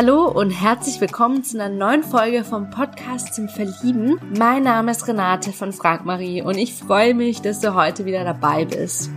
Hallo und herzlich willkommen zu einer neuen Folge vom Podcast zum Verlieben. Mein Name ist Renate von Frank Marie und ich freue mich, dass du heute wieder dabei bist.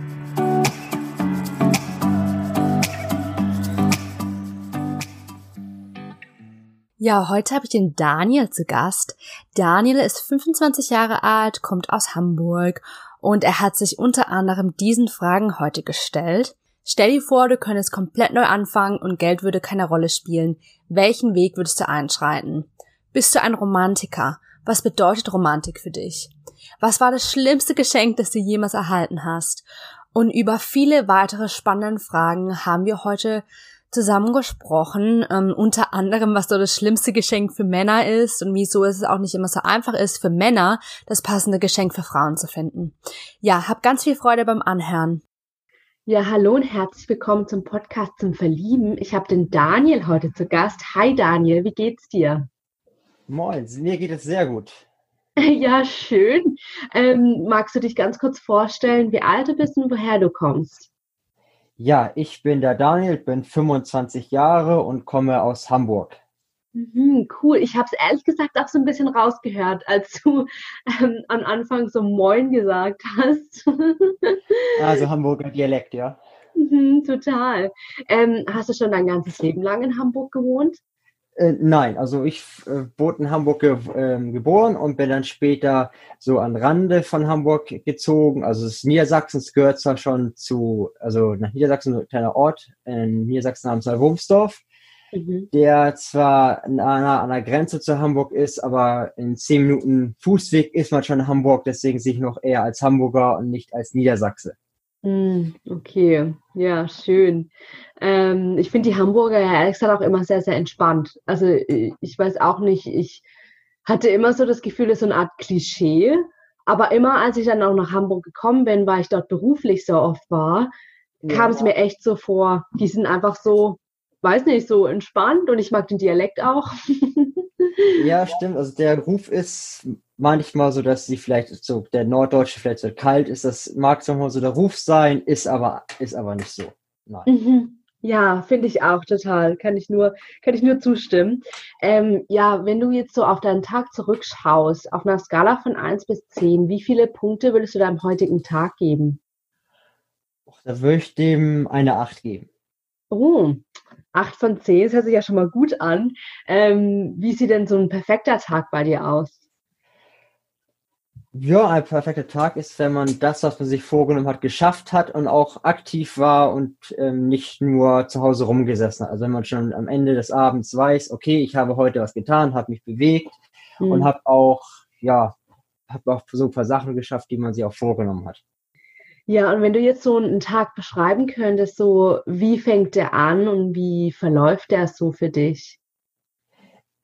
Ja, heute habe ich den Daniel zu Gast. Daniel ist 25 Jahre alt, kommt aus Hamburg und er hat sich unter anderem diesen Fragen heute gestellt. Stell dir vor, du könntest komplett neu anfangen und Geld würde keine Rolle spielen. Welchen Weg würdest du einschreiten? Bist du ein Romantiker? Was bedeutet Romantik für dich? Was war das schlimmste Geschenk, das du jemals erhalten hast? Und über viele weitere spannende Fragen haben wir heute zusammengesprochen, ähm, unter anderem, was so das schlimmste Geschenk für Männer ist und wieso es auch nicht immer so einfach ist, für Männer das passende Geschenk für Frauen zu finden. Ja, hab ganz viel Freude beim Anhören. Ja, hallo und herzlich willkommen zum Podcast zum Verlieben. Ich habe den Daniel heute zu Gast. Hi Daniel, wie geht's dir? Moin, mir geht es sehr gut. Ja, schön. Ähm, magst du dich ganz kurz vorstellen, wie alt du bist und woher du kommst? Ja, ich bin der Daniel, bin 25 Jahre und komme aus Hamburg. Mhm, cool. Ich habe es ehrlich gesagt auch so ein bisschen rausgehört, als du ähm, am Anfang so Moin gesagt hast. also Hamburger Dialekt, ja. Mhm, total. Ähm, hast du schon dein ganzes Leben lang in Hamburg gewohnt? Äh, nein, also ich äh, wurde in Hamburg ge äh, geboren und bin dann später so an Rande von Hamburg gezogen. Also es Niedersachsens gehört zwar schon zu, also nach Niedersachsen ein kleiner Ort in Niedersachsen namens Wurmsdorf, mhm. der zwar nah an der Grenze zu Hamburg ist, aber in zehn Minuten Fußweg ist man schon in Hamburg, deswegen sehe ich noch eher als Hamburger und nicht als Niedersachse. Hm, okay, ja, schön. Ähm, ich finde die Hamburger ja ehrlich gesagt auch immer sehr, sehr entspannt. Also äh, ich weiß auch nicht, ich hatte immer so das Gefühl, es ist so eine Art Klischee. Aber immer als ich dann auch nach Hamburg gekommen bin, weil ich dort beruflich so oft war, ja. kam es mir echt so vor, die sind einfach so, weiß nicht, so entspannt und ich mag den Dialekt auch. ja, stimmt. Also der Ruf ist manchmal so, dass sie vielleicht so, der Norddeutsche vielleicht so kalt ist. Das mag so mal so der Ruf sein, ist aber, ist aber nicht so. Nein. Mhm. Ja, finde ich auch total. Kann ich nur, kann ich nur zustimmen. Ähm, ja, wenn du jetzt so auf deinen Tag zurückschaust, auf einer Skala von 1 bis 10, wie viele Punkte würdest du deinem heutigen Tag geben? Da würde ich dem eine 8 geben. Oh, 8 von 10, das hört sich ja schon mal gut an. Ähm, wie sieht denn so ein perfekter Tag bei dir aus? Ja, ein perfekter Tag ist, wenn man das, was man sich vorgenommen hat, geschafft hat und auch aktiv war und ähm, nicht nur zu Hause rumgesessen hat. Also wenn man schon am Ende des Abends weiß, okay, ich habe heute was getan, habe mich bewegt mhm. und habe auch, ja, habe auch so ein paar Sachen geschafft, die man sich auch vorgenommen hat. Ja, und wenn du jetzt so einen Tag beschreiben könntest, so wie fängt der an und wie verläuft der so für dich?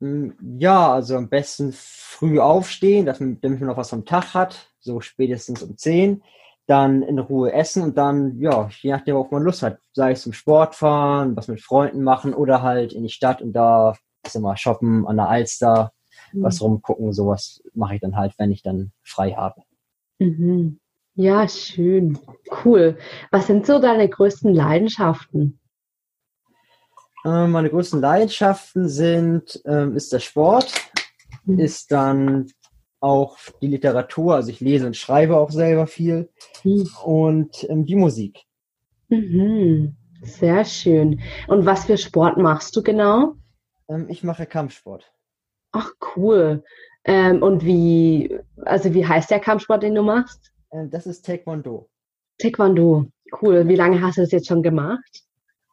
Hm, ja, also am besten früh aufstehen, damit man noch was vom Tag hat, so spätestens um 10. Dann in Ruhe essen und dann, ja, je nachdem, worauf man Lust hat, sei es zum Sport fahren, was mit Freunden machen oder halt in die Stadt und da, ich sag mal, shoppen an der Alster, mhm. was rumgucken, sowas mache ich dann halt, wenn ich dann frei habe. Mhm. Ja, schön. Cool. Was sind so deine größten Leidenschaften? Ähm, meine größten Leidenschaften sind, ähm, ist der Sport, mhm. ist dann auch die Literatur, also ich lese und schreibe auch selber viel mhm. und ähm, die Musik. Mhm. Sehr schön. Und was für Sport machst du genau? Ich mache Kampfsport. Ach cool. Und wie, also wie heißt der Kampfsport, den du machst? Ähm, das ist Taekwondo. Taekwondo. Cool. Wie lange hast du das jetzt schon gemacht?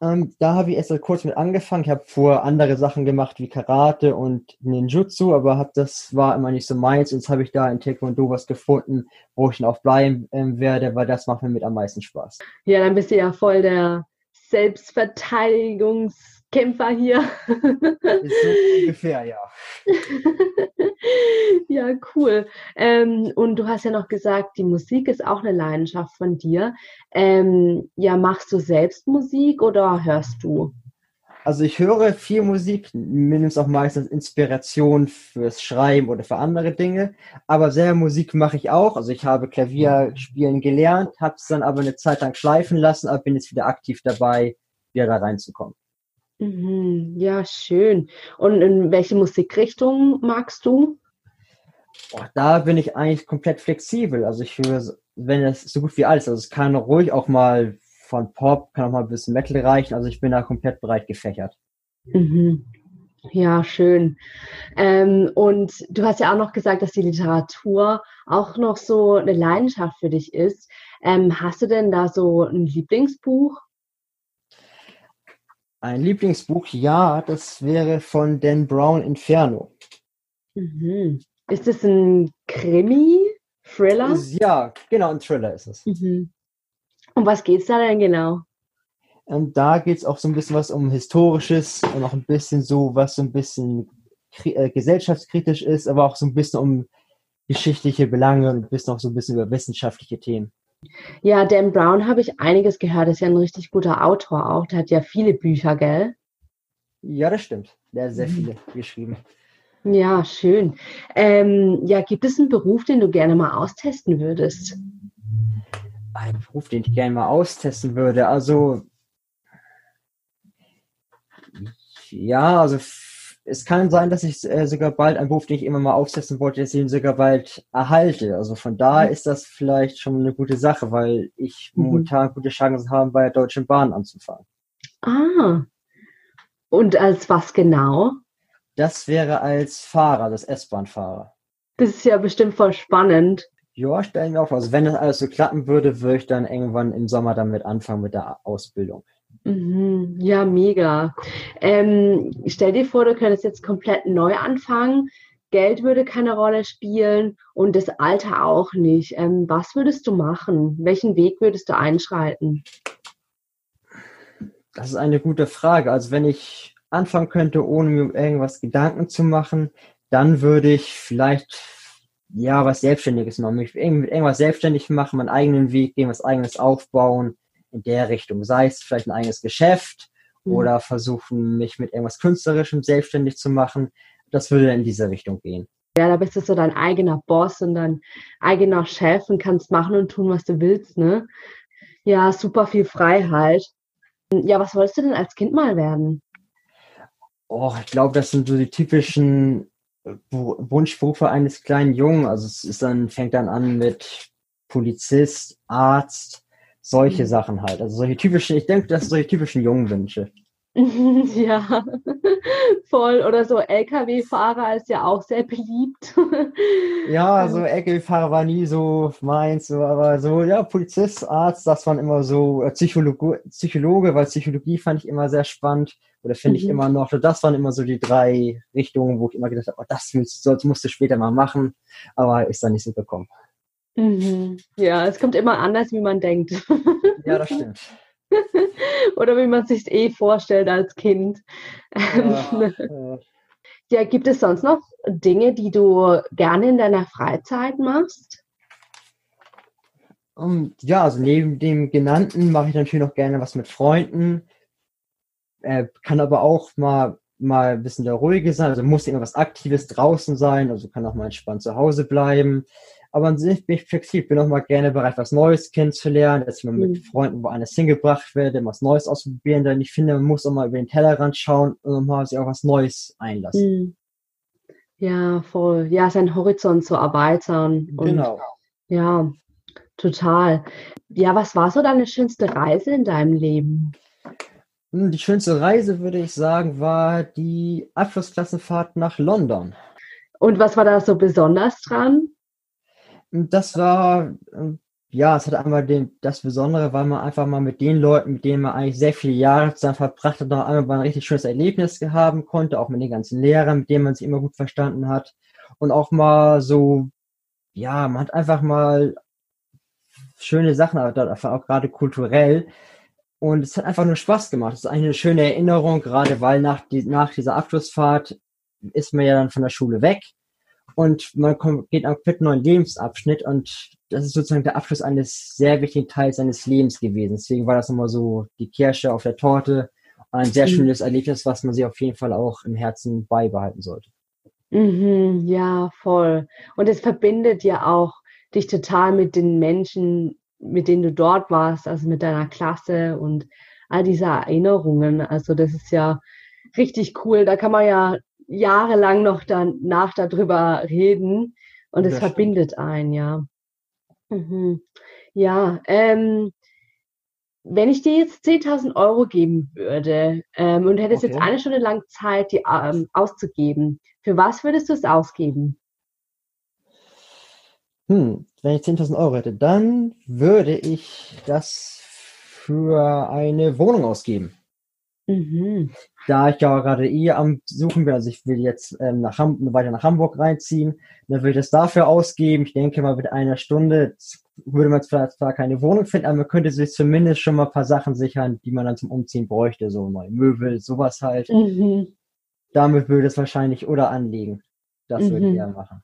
Ähm, da habe ich erst kurz mit angefangen. Ich habe vorher andere Sachen gemacht wie Karate und Ninjutsu, aber hab, das war immer nicht so meins. Jetzt habe ich da in Taekwondo was gefunden, wo ich dann auch bleiben äh, werde, weil das macht mir mit am meisten Spaß. Ja, dann bist du ja voll der Selbstverteidigungs- Kämpfer hier. so ungefähr, ja. ja, cool. Ähm, und du hast ja noch gesagt, die Musik ist auch eine Leidenschaft von dir. Ähm, ja, machst du selbst Musik oder hörst du? Also ich höre viel Musik, mir auch meistens Inspiration fürs Schreiben oder für andere Dinge. Aber selber Musik mache ich auch. Also ich habe Klavierspielen gelernt, habe es dann aber eine Zeit lang schleifen lassen, aber bin jetzt wieder aktiv dabei, wieder da reinzukommen. Mhm, ja, schön. Und in welche Musikrichtung magst du? Boah, da bin ich eigentlich komplett flexibel. Also ich höre, wenn es so gut wie alles, also es kann ruhig auch mal von Pop, kann auch mal ein bisschen Metal reichen. Also ich bin da komplett breit gefächert. Mhm. Ja, schön. Ähm, und du hast ja auch noch gesagt, dass die Literatur auch noch so eine Leidenschaft für dich ist. Ähm, hast du denn da so ein Lieblingsbuch? Ein Lieblingsbuch, ja, das wäre von Dan Brown Inferno. Mhm. Ist es ein Krimi, Thriller? Ja, genau, ein Thriller ist es. Mhm. Um was geht es da denn genau? Und ähm, da geht es auch so ein bisschen was um Historisches und auch ein bisschen so, was so ein bisschen äh, gesellschaftskritisch ist, aber auch so ein bisschen um geschichtliche Belange und ein bisschen auch so ein bisschen über wissenschaftliche Themen. Ja, Dan Brown habe ich einiges gehört. ist ja ein richtig guter Autor auch. Der hat ja viele Bücher, gell? Ja, das stimmt. Der hat sehr mhm. viele geschrieben. Ja, schön. Ähm, ja, gibt es einen Beruf, den du gerne mal austesten würdest? Ein Beruf, den ich gerne mal austesten würde. Also, ja, also es kann sein, dass ich äh, sogar bald einen Beruf, den ich immer mal aufsetzen wollte, dass ich ihn sogar bald erhalte. Also von daher mhm. ist das vielleicht schon eine gute Sache, weil ich mhm. momentan gute Chancen habe, bei der Deutschen Bahn anzufangen. Ah. Und als was genau? Das wäre als Fahrer, das S-Bahn-Fahrer. Das ist ja bestimmt voll spannend. Ja, stellen wir auf. Also wenn das alles so klappen würde, würde ich dann irgendwann im Sommer damit anfangen mit der Ausbildung. Mhm, ja, mega. Ähm, stell dir vor, du könntest jetzt komplett neu anfangen. Geld würde keine Rolle spielen und das Alter auch nicht. Ähm, was würdest du machen? Welchen Weg würdest du einschreiten? Das ist eine gute Frage. Also wenn ich anfangen könnte, ohne mir irgendwas Gedanken zu machen, dann würde ich vielleicht ja was Selbstständiges machen. Mich mit irgendwas selbstständig machen, meinen eigenen Weg gehen, was eigenes aufbauen in der Richtung. Sei es vielleicht ein eigenes Geschäft mhm. oder versuchen, mich mit irgendwas Künstlerischem selbstständig zu machen. Das würde in diese Richtung gehen. Ja, da bist du so dein eigener Boss und dein eigener Chef und kannst machen und tun, was du willst, ne? Ja, super viel Freiheit. Ja, was wolltest du denn als Kind mal werden? Oh, ich glaube, das sind so die typischen Wunschberufe eines kleinen Jungen. Also es ist dann, fängt dann an mit Polizist, Arzt, solche mhm. Sachen halt. Also solche typischen, ich denke, das sind solche typischen Jungenwünsche. Ja, voll. Oder so Lkw-Fahrer ist ja auch sehr beliebt. Ja, also Lkw-Fahrer war nie so meins, so, aber so, ja, Polizist, Arzt, das waren immer so äh, Psychologe, Psychologe, weil Psychologie fand ich immer sehr spannend oder finde mhm. ich immer noch. Das waren immer so die drei Richtungen, wo ich immer gedacht habe, oh, das willst, musst du später mal machen, aber ist dann nicht so gekommen. Mhm. Ja, es kommt immer anders, wie man denkt. Ja, das stimmt. Oder wie man sich eh vorstellt als Kind. Ja, ja, gibt es sonst noch Dinge, die du gerne in deiner Freizeit machst? Um, ja, also neben dem genannten mache ich natürlich noch gerne was mit Freunden. Äh, kann aber auch mal mal ein bisschen der ruhige sein, also muss irgendwas Aktives draußen sein, also kann auch mal entspannt zu Hause bleiben. Aber an sich bin ich flexibel, bin auch mal gerne bereit, was Neues kennenzulernen, dass ich mal mit mhm. Freunden woanders hingebracht werde, was Neues ausprobieren, denn ich finde, man muss auch mal über den Tellerrand schauen und mal sich auch was Neues einlassen. Mhm. Ja, voll. Ja, seinen Horizont zu erweitern. Genau. Ja, total. Ja, was war so deine schönste Reise in deinem Leben? Hm, die schönste Reise, würde ich sagen, war die Abschlussklassenfahrt nach London. Und was war da so besonders dran? Das war, ähm, ja, es hat einmal den, das Besondere, weil man einfach mal mit den Leuten, mit denen man eigentlich sehr viele Jahre zusammen verbracht hat, noch einmal ein richtig schönes Erlebnis haben konnte, auch mit den ganzen Lehrern, mit denen man sich immer gut verstanden hat. Und auch mal so, ja, man hat einfach mal schöne Sachen, aber auch gerade kulturell. Und es hat einfach nur Spaß gemacht. Es ist eigentlich eine schöne Erinnerung, gerade weil nach, die, nach dieser Abschlussfahrt ist man ja dann von der Schule weg und man kommt, geht einen komplett neuen Lebensabschnitt und das ist sozusagen der Abschluss eines sehr wichtigen Teils seines Lebens gewesen. Deswegen war das nochmal so die Kirsche auf der Torte und ein sehr mhm. schönes Erlebnis, was man sich auf jeden Fall auch im Herzen beibehalten sollte. Mhm, ja, voll. Und es verbindet ja auch dich total mit den Menschen, mit denen du dort warst, also mit deiner Klasse und all diese Erinnerungen. Also das ist ja richtig cool. Da kann man ja jahrelang noch danach darüber reden und es verbindet einen, ja. Mhm. Ja, ähm, wenn ich dir jetzt 10.000 Euro geben würde ähm, und hättest okay. jetzt eine Stunde lang Zeit, die ähm, auszugeben, für was würdest du es ausgeben? Hm, wenn ich 10.000 Euro hätte, dann würde ich das für eine Wohnung ausgeben. Mhm. Da ich ja gerade eh am Suchen bin, also ich will jetzt ähm, nach Ham weiter nach Hamburg reinziehen, dann würde ich das dafür ausgeben. Ich denke mal, mit einer Stunde würde man zwar, keine Wohnung finden, aber man könnte sich zumindest schon mal ein paar Sachen sichern, die man dann zum Umziehen bräuchte, so neue Möbel, sowas halt. Mhm. Damit würde es wahrscheinlich oder anlegen. Das mhm. würde ich eher machen.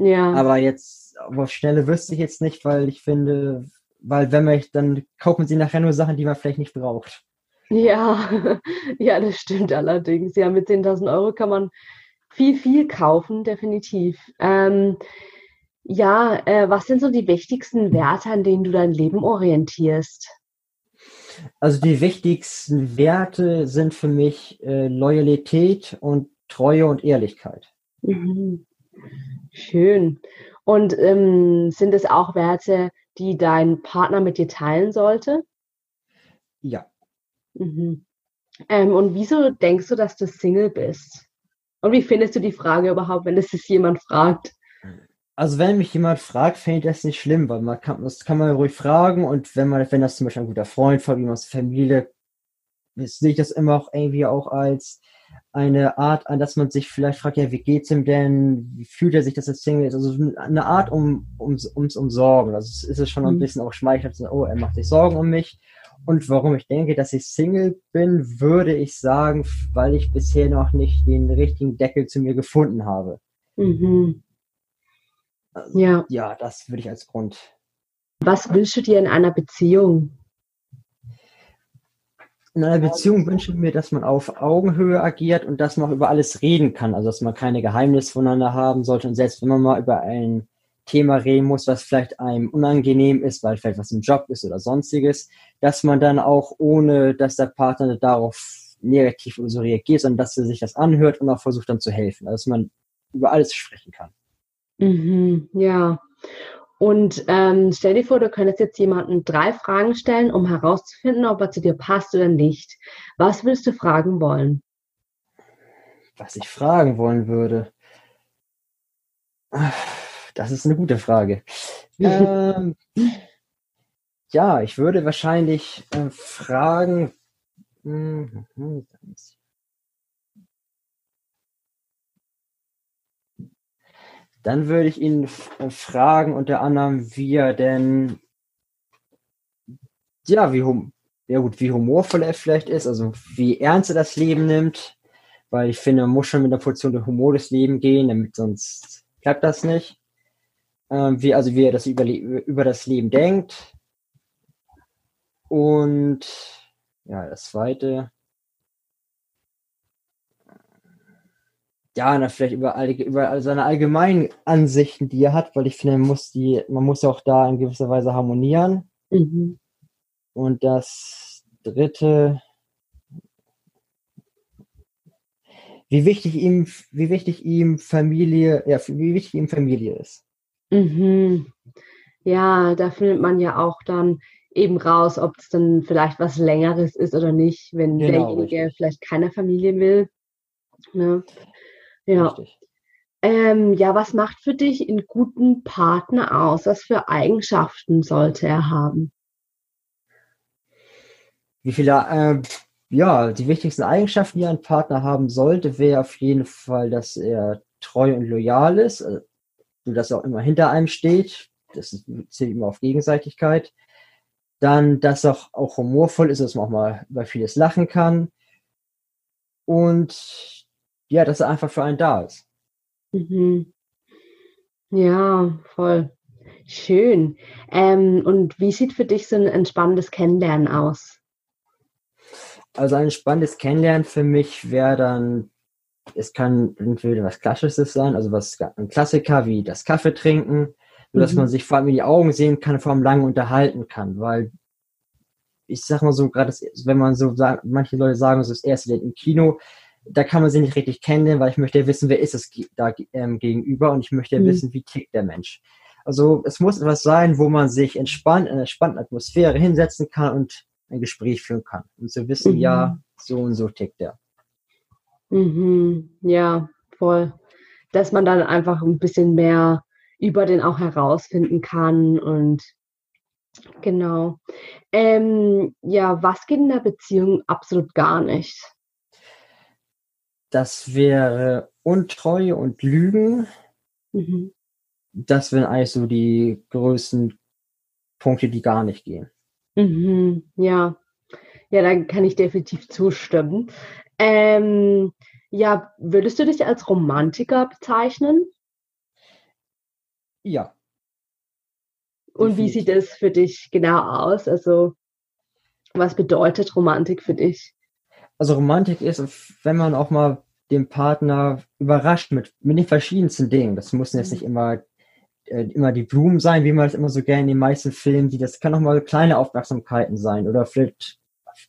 Ja. Aber jetzt, auf Schnelle wüsste ich jetzt nicht, weil ich finde, weil wenn man, dann kauft man sich nachher nur Sachen, die man vielleicht nicht braucht. Ja, ja, das stimmt allerdings. Ja, mit 10.000 Euro kann man viel, viel kaufen, definitiv. Ähm, ja, äh, was sind so die wichtigsten Werte, an denen du dein Leben orientierst? Also die wichtigsten Werte sind für mich äh, Loyalität und Treue und Ehrlichkeit. Mhm. Schön. Und ähm, sind es auch Werte, die dein Partner mit dir teilen sollte? Ja. Mhm. Ähm, und wieso denkst du, dass du Single bist? Und wie findest du die Frage überhaupt, wenn es sich jemand fragt? Also wenn mich jemand fragt, finde ich das nicht schlimm, weil man kann, das kann man ruhig fragen und wenn man, wenn das zum Beispiel ein guter Freund von ihm aus der Familie, sehe ich das immer auch irgendwie auch als eine Art, an dass man sich vielleicht fragt, ja, wie geht's ihm denn? Wie fühlt er sich, dass er Single ist? Also eine Art um, um, ums Umsorgen. Also ist es schon ein mhm. bisschen auch schmeichelnd, oh, er macht sich Sorgen um mich. Und warum ich denke, dass ich Single bin, würde ich sagen, weil ich bisher noch nicht den richtigen Deckel zu mir gefunden habe. Mhm. Also, ja. Ja, das würde ich als Grund. Was wünschst du dir in einer Beziehung? In einer Beziehung wünsche ich mir, dass man auf Augenhöhe agiert und dass man auch über alles reden kann. Also, dass man keine Geheimnisse voneinander haben sollte. Und selbst wenn man mal über ein Thema reden muss, was vielleicht einem unangenehm ist, weil vielleicht was im Job ist oder sonstiges, dass man dann auch ohne, dass der Partner darauf negativ oder so reagiert, sondern dass er sich das anhört und auch versucht dann zu helfen. Also, dass man über alles sprechen kann. Mhm, ja. Und ähm, stell dir vor, du könntest jetzt jemanden drei Fragen stellen, um herauszufinden, ob er zu dir passt oder nicht. Was würdest du fragen wollen? Was ich fragen wollen würde. Das ist eine gute Frage. ähm, ja, ich würde wahrscheinlich äh, fragen. Hm, hm, Dann würde ich ihn äh, fragen, unter anderem, wie er denn, ja, wie, hum ja gut, wie humorvoll er vielleicht ist, also wie ernst er das Leben nimmt, weil ich finde, man muss schon mit einer Portion der Humor durchs Leben gehen, damit sonst klappt das nicht. Ähm, wie, also wie er das über, über das Leben denkt. Und ja, das zweite, ja, na, vielleicht über, all, über seine allgemeinen Ansichten, die er hat, weil ich finde, man muss, die, man muss auch da in gewisser Weise harmonieren. Mhm. Und das dritte, wie wichtig ihm, wie wichtig ihm Familie, ja, wie wichtig ihm Familie ist. Mhm. Ja, da findet man ja auch dann eben raus, ob es dann vielleicht was Längeres ist oder nicht, wenn genau, derjenige richtig. vielleicht keine Familie will. Ne? Ja. Ähm, ja, was macht für dich einen guten Partner aus? Was für Eigenschaften sollte er haben? Wie viele, äh, ja, die wichtigsten Eigenschaften, die ein Partner haben sollte, wäre auf jeden Fall, dass er treu und loyal ist, also, dass er auch immer hinter einem steht. Das zählt immer auf Gegenseitigkeit. Dann, dass er auch, auch humorvoll ist, dass man auch mal über vieles lachen kann. Und ja, dass er einfach für einen da ist. Mhm. Ja, voll. Schön. Ähm, und wie sieht für dich so ein entspannendes Kennenlernen aus? Also ein spannendes Kennenlernen für mich wäre dann, es kann entweder was Klassisches sein, also was ein Klassiker wie das Kaffee trinken, nur dass mhm. man sich vor allem in die Augen sehen kann, vor allem lange unterhalten kann, weil ich sag mal so, gerade wenn man so sagt, manche Leute sagen, so das erste Date im Kino, da kann man sie nicht richtig kennen, weil ich möchte ja wissen, wer ist es da ähm, gegenüber und ich möchte ja mhm. wissen, wie tickt der Mensch. Also es muss etwas sein, wo man sich entspannt, in einer entspannten Atmosphäre hinsetzen kann und ein Gespräch führen kann. Um zu wissen, mhm. ja, so und so tickt der. Mhm. Ja, voll. Dass man dann einfach ein bisschen mehr über den auch herausfinden kann und genau. Ähm, ja, was geht in der Beziehung absolut gar nicht? Das wäre Untreue und Lügen. Mhm. Das wären eigentlich so die größten Punkte, die gar nicht gehen. Mhm, ja. Ja, da kann ich definitiv zustimmen. Ähm, ja, würdest du dich als Romantiker bezeichnen? Ja. Und wie sieht es für dich genau aus? Also, was bedeutet Romantik für dich? Also Romantik ist, wenn man auch mal den Partner überrascht mit, mit den verschiedensten Dingen. Das müssen jetzt nicht immer, äh, immer die Blumen sein, wie man das immer so gerne in den meisten Filmen sieht. Das kann auch mal kleine Aufmerksamkeiten sein oder vielleicht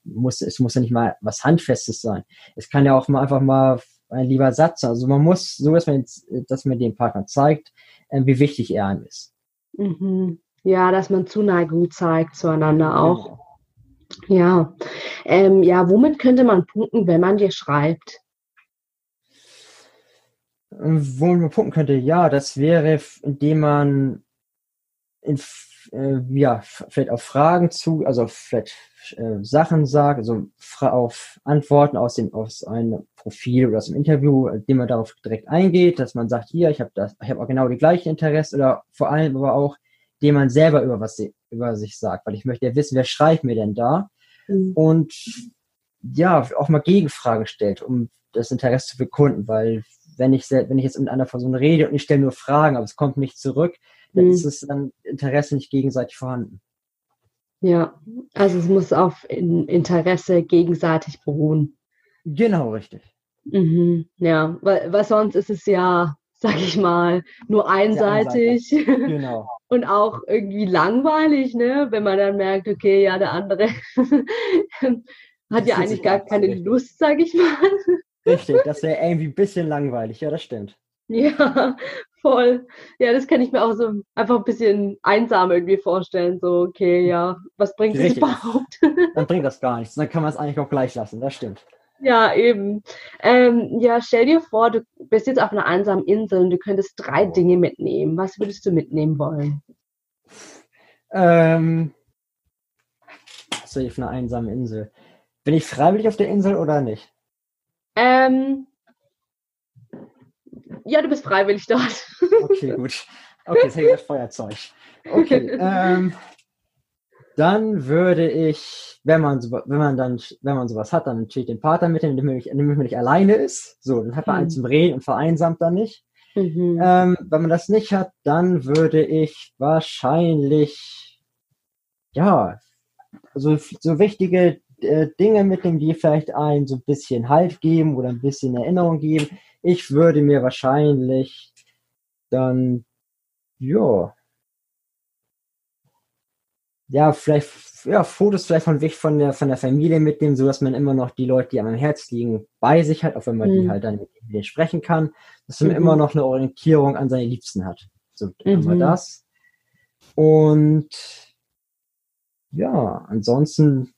muss, es muss ja nicht mal was Handfestes sein. Es kann ja auch mal einfach mal ein lieber Satz sein. Also man muss so, dass man, dass man dem Partner zeigt, äh, wie wichtig er einem ist. Mhm. Ja, dass man Zuneigung zeigt zueinander auch. Ja. Ähm, ja, womit könnte man punkten, wenn man dir schreibt? Wo man punkten könnte, ja, das wäre, indem man in, äh, ja, vielleicht auf Fragen zu, also vielleicht äh, Sachen sagt, also auf Antworten aus dem aus einem Profil oder aus dem Interview, indem man darauf direkt eingeht, dass man sagt, hier, ich habe das, ich habe auch genau die gleichen Interessen oder vor allem aber auch, dem man selber über was über sich sagt, weil ich möchte ja wissen, wer schreibt mir denn da mhm. und ja, auch mal Gegenfragen stellt, um das Interesse zu bekunden, weil wenn ich wenn ich jetzt mit einer Person rede und ich stelle nur Fragen, aber es kommt nicht zurück, dann mhm. ist es dann Interesse nicht gegenseitig vorhanden. Ja, also es muss auf Interesse gegenseitig beruhen. Genau, richtig. Mhm, ja, weil, weil sonst ist es ja, sag ich mal, nur einseitig. Genau. Und auch irgendwie langweilig, ne? Wenn man dann merkt, okay, ja, der andere hat ja eigentlich gar keine Lust, sag ich mal. Richtig, das wäre irgendwie ein bisschen langweilig, ja, das stimmt. Ja, voll. Ja, das kann ich mir auch so einfach ein bisschen einsam irgendwie vorstellen. So, okay, ja, was bringt es überhaupt? Dann bringt das gar nichts. Dann kann man es eigentlich auch gleich lassen, das stimmt. Ja, eben. Ähm, ja, stell dir vor, du bist jetzt auf einer einsamen Insel und du könntest drei Dinge mitnehmen. Was würdest du mitnehmen wollen? Ähm, ich auf einer einsamen Insel? Bin ich freiwillig auf der Insel oder nicht? Ähm, ja, du bist freiwillig dort. Okay, gut. Okay, jetzt ich das Feuerzeug. Okay. ähm, dann würde ich, wenn man, so, wenn man dann, wenn man sowas hat, dann natürlich den Partner mit, dem man nicht alleine ist. So, dann hat man mhm. einen zum Reden und vereinsamt dann nicht. Mhm. Ähm, wenn man das nicht hat, dann würde ich wahrscheinlich, ja, so, so wichtige äh, Dinge mitnehmen, die vielleicht einen so ein bisschen Halt geben oder ein bisschen Erinnerung geben. Ich würde mir wahrscheinlich dann, ja, ja, vielleicht, ja, Fotos vielleicht von Weg von der, von der Familie mitnehmen, so dass man immer noch die Leute, die am Herz liegen, bei sich hat, auch wenn man mhm. die halt dann mit denen sprechen kann, dass man mhm. immer noch eine Orientierung an seine Liebsten hat. So mhm. haben wir das. Und ja, ansonsten,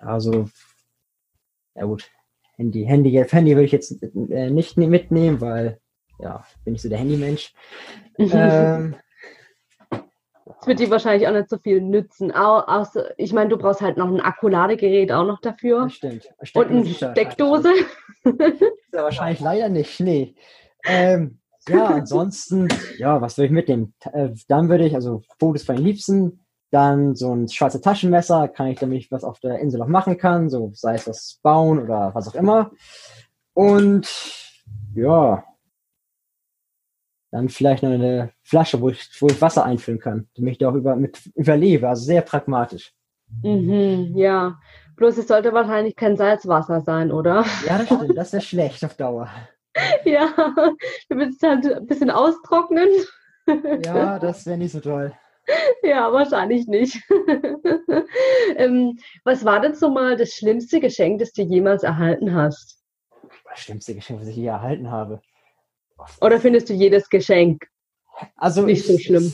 ja, so, ja gut, Handy, Handy, Handy würde ich jetzt äh, nicht mitnehmen, weil, ja, bin ich so der Handymensch. ähm, das wird dir wahrscheinlich auch nicht so viel nützen. So, ich meine, du brauchst halt noch ein Akkuladegerät auch noch dafür. Das stimmt. Und eine Steckdose. ja, wahrscheinlich leider nicht. Nee. Ähm, ja, ansonsten, ja, was würde ich mitnehmen? Äh, dann würde ich, also Fotos von den Liebsten, dann so ein schwarzes Taschenmesser, kann ich damit was auf der Insel noch machen kann, so sei es was bauen oder was auch immer. Und ja, dann vielleicht noch eine Flasche, wo ich, wo ich Wasser einfüllen kann, damit ich da auch über, mit überlebe. Also sehr pragmatisch. Mhm, ja, bloß es sollte wahrscheinlich kein Salzwasser sein, oder? Ja, das stimmt. Das ist ja schlecht auf Dauer. ja, du willst halt ein bisschen austrocknen. ja, das wäre nicht so toll. ja, wahrscheinlich nicht. ähm, was war denn so mal das schlimmste Geschenk, das du jemals erhalten hast? Das schlimmste Geschenk, was ich je erhalten habe. Oder findest du jedes Geschenk also nicht ich, so schlimm?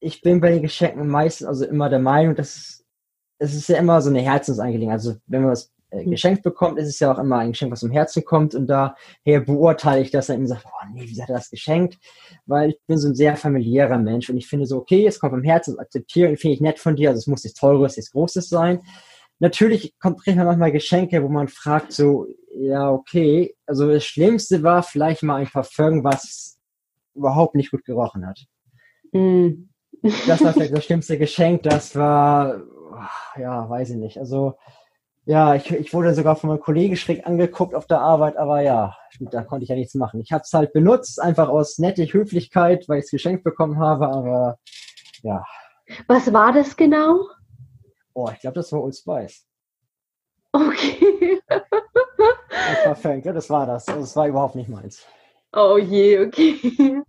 Ich bin bei den Geschenken meistens also immer der Meinung, dass es ist ja immer so eine Herzensangelegenheit. Also wenn man was äh, Hm. geschenkt bekommt, ist es ja auch immer ein Geschenk, was vom Herzen kommt. Und daher beurteile ich das dann und sage, oh nee, wie hat er das geschenkt? Weil ich bin so ein sehr familiärer Mensch und ich finde so, okay, es kommt vom Herzen, das akzeptiere und finde ich nett von dir. Also es muss nichts Teures, nichts Großes sein. Natürlich kommt manchmal Geschenke, wo man fragt so, ja, okay. Also das Schlimmste war vielleicht mal ein Parfum, was überhaupt nicht gut gerochen hat. Hm. Das war vielleicht das schlimmste Geschenk. Das war, ja, weiß ich nicht. Also ja, ich, ich wurde sogar von meinem Kollegen schräg angeguckt auf der Arbeit, aber ja, da konnte ich ja nichts machen. Ich habe es halt benutzt, einfach aus nette Höflichkeit, weil ich es geschenkt bekommen habe, aber ja. Was war das genau? Oh, ich glaube, das war Old Spice. Okay. Das war ja, das war das. Also, das war überhaupt nicht meins. Oh je, okay.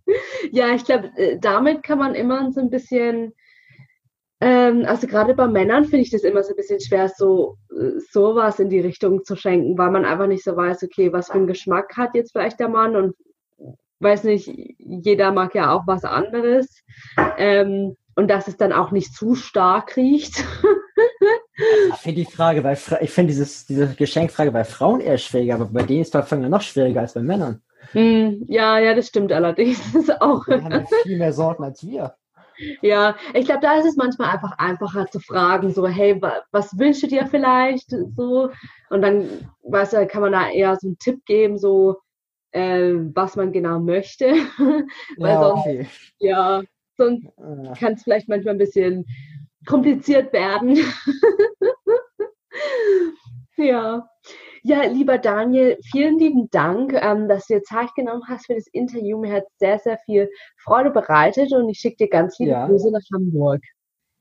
Ja, ich glaube, äh, damit kann man immer so ein bisschen, ähm, also gerade bei Männern finde ich das immer so ein bisschen schwer, so äh, sowas in die Richtung zu schenken, weil man einfach nicht so weiß, okay, was für einen Geschmack hat jetzt vielleicht der Mann und weiß nicht, jeder mag ja auch was anderes. Ähm, und dass es dann auch nicht zu stark riecht. Ich finde die Frage bei Fra ich finde dieses, diese Geschenkfrage bei Frauen eher schwieriger, aber bei denen ist Parfum ja noch schwieriger als bei Männern. Hm, ja, ja, das stimmt allerdings. Das ist auch. Die haben ja viel mehr Sorten als wir. Ja, ich glaube, da ist es manchmal einfach einfacher zu fragen, so, hey, wa was wünschst du dir vielleicht? So. Und dann, weißt du, kann man da eher so einen Tipp geben, so, äh, was man genau möchte. Weil Ja, sonst, okay. ja, sonst Äh, kann es vielleicht manchmal ein bisschen kompliziert werden. ja. Ja, lieber Daniel, vielen lieben Dank, ähm, dass du dir Zeit genommen hast für das Interview. Mir hat sehr, sehr viel Freude bereitet und ich schicke dir ganz liebe Ja. Grüße nach Hamburg.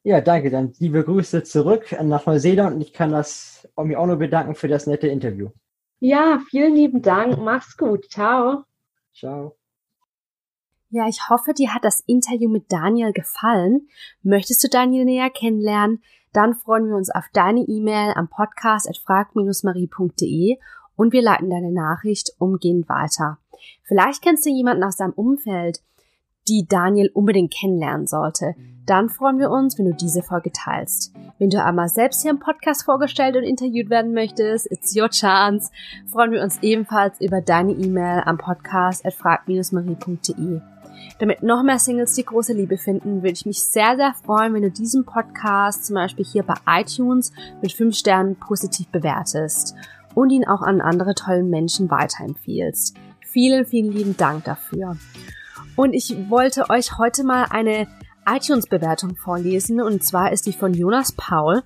Ja, danke. Dann liebe Grüße zurück nach Neuseeland und ich kann das mich auch nur bedanken für das nette Interview. Ja, vielen lieben Dank. Mach's gut. Ciao. Ciao. Ja, ich hoffe, dir hat das Interview mit Daniel gefallen. Möchtest du Daniel näher kennenlernen? Dann freuen wir uns auf deine E-Mail am Podcast at frag-marie.de und wir leiten deine Nachricht umgehend weiter. Vielleicht kennst du jemanden aus deinem Umfeld, die Daniel unbedingt kennenlernen sollte. Dann freuen wir uns, wenn du diese Folge teilst. Wenn du einmal selbst hier im Podcast vorgestellt und interviewt werden möchtest, it's your chance, freuen wir uns ebenfalls über deine E-Mail am Podcast at frag-marie.de. Damit noch mehr Singles die große Liebe finden, würde ich mich sehr, sehr freuen, wenn du diesen Podcast zum Beispiel hier bei iTunes mit 5 Sternen positiv bewertest und ihn auch an andere tollen Menschen weiterempfiehlst. Vielen, vielen lieben Dank dafür. Und ich wollte euch heute mal eine iTunes-Bewertung vorlesen und zwar ist die von Jonas Paul.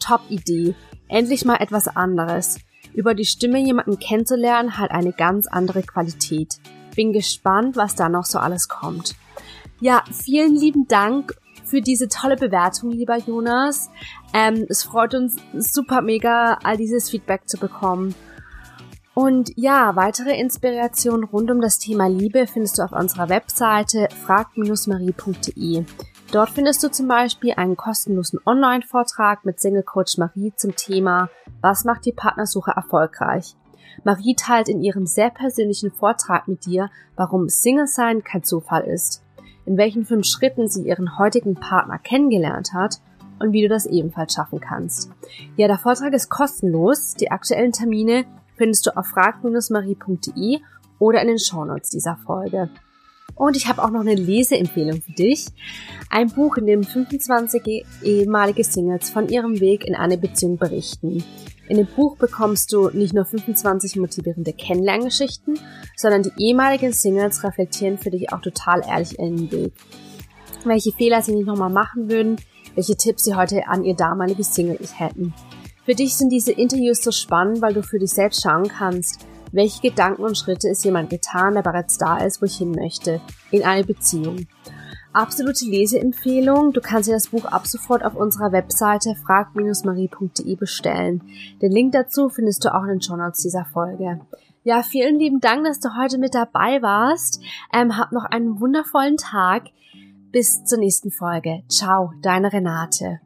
Top Idee. Endlich mal etwas anderes. Über die Stimme jemanden kennenzulernen hat eine ganz andere Qualität. Bin gespannt, was da noch so alles kommt. Ja, vielen lieben Dank für diese tolle Bewertung, lieber Jonas. Ähm, es freut uns super mega, all dieses Feedback zu bekommen. Und ja, weitere Inspirationen rund um das Thema Liebe findest du auf unserer Webseite frag-marie.de. Dort findest du zum Beispiel einen kostenlosen Online-Vortrag mit Single Coach Marie zum Thema Was macht die Partnersuche erfolgreich? Marie teilt in ihrem sehr persönlichen Vortrag mit dir, warum Single sein kein Zufall ist, in welchen fünf Schritten sie ihren heutigen Partner kennengelernt hat und wie du das ebenfalls schaffen kannst. Ja, der Vortrag ist kostenlos. Die aktuellen Termine findest du auf frag-marie.de oder in den Shownotes dieser Folge. Und ich habe auch noch eine Leseempfehlung für dich. Ein Buch, in dem 25 ehemalige Singles von ihrem Weg in eine Beziehung berichten. In dem Buch bekommst du nicht nur 25 motivierende Kennenlerngeschichten, sondern die ehemaligen Singles reflektieren für dich auch total ehrlich ihren Weg. Welche Fehler sie nicht nochmal machen würden, welche Tipps sie heute an ihr damaliges Single-Ich hätten. Für dich sind diese Interviews so spannend, weil du für dich selbst schauen kannst, welche Gedanken und Schritte ist jemand getan, der bereits da ist, wo ich hin möchte, in eine Beziehung. Absolute Leseempfehlung. Du kannst dir das Buch ab sofort auf unserer Webseite frag-marie.de bestellen. Den Link dazu findest du auch in den Shownotes dieser Folge. Ja, vielen lieben Dank, dass du heute mit dabei warst. Ähm, hab noch einen wundervollen Tag. Bis zur nächsten Folge. Ciao, deine Renate.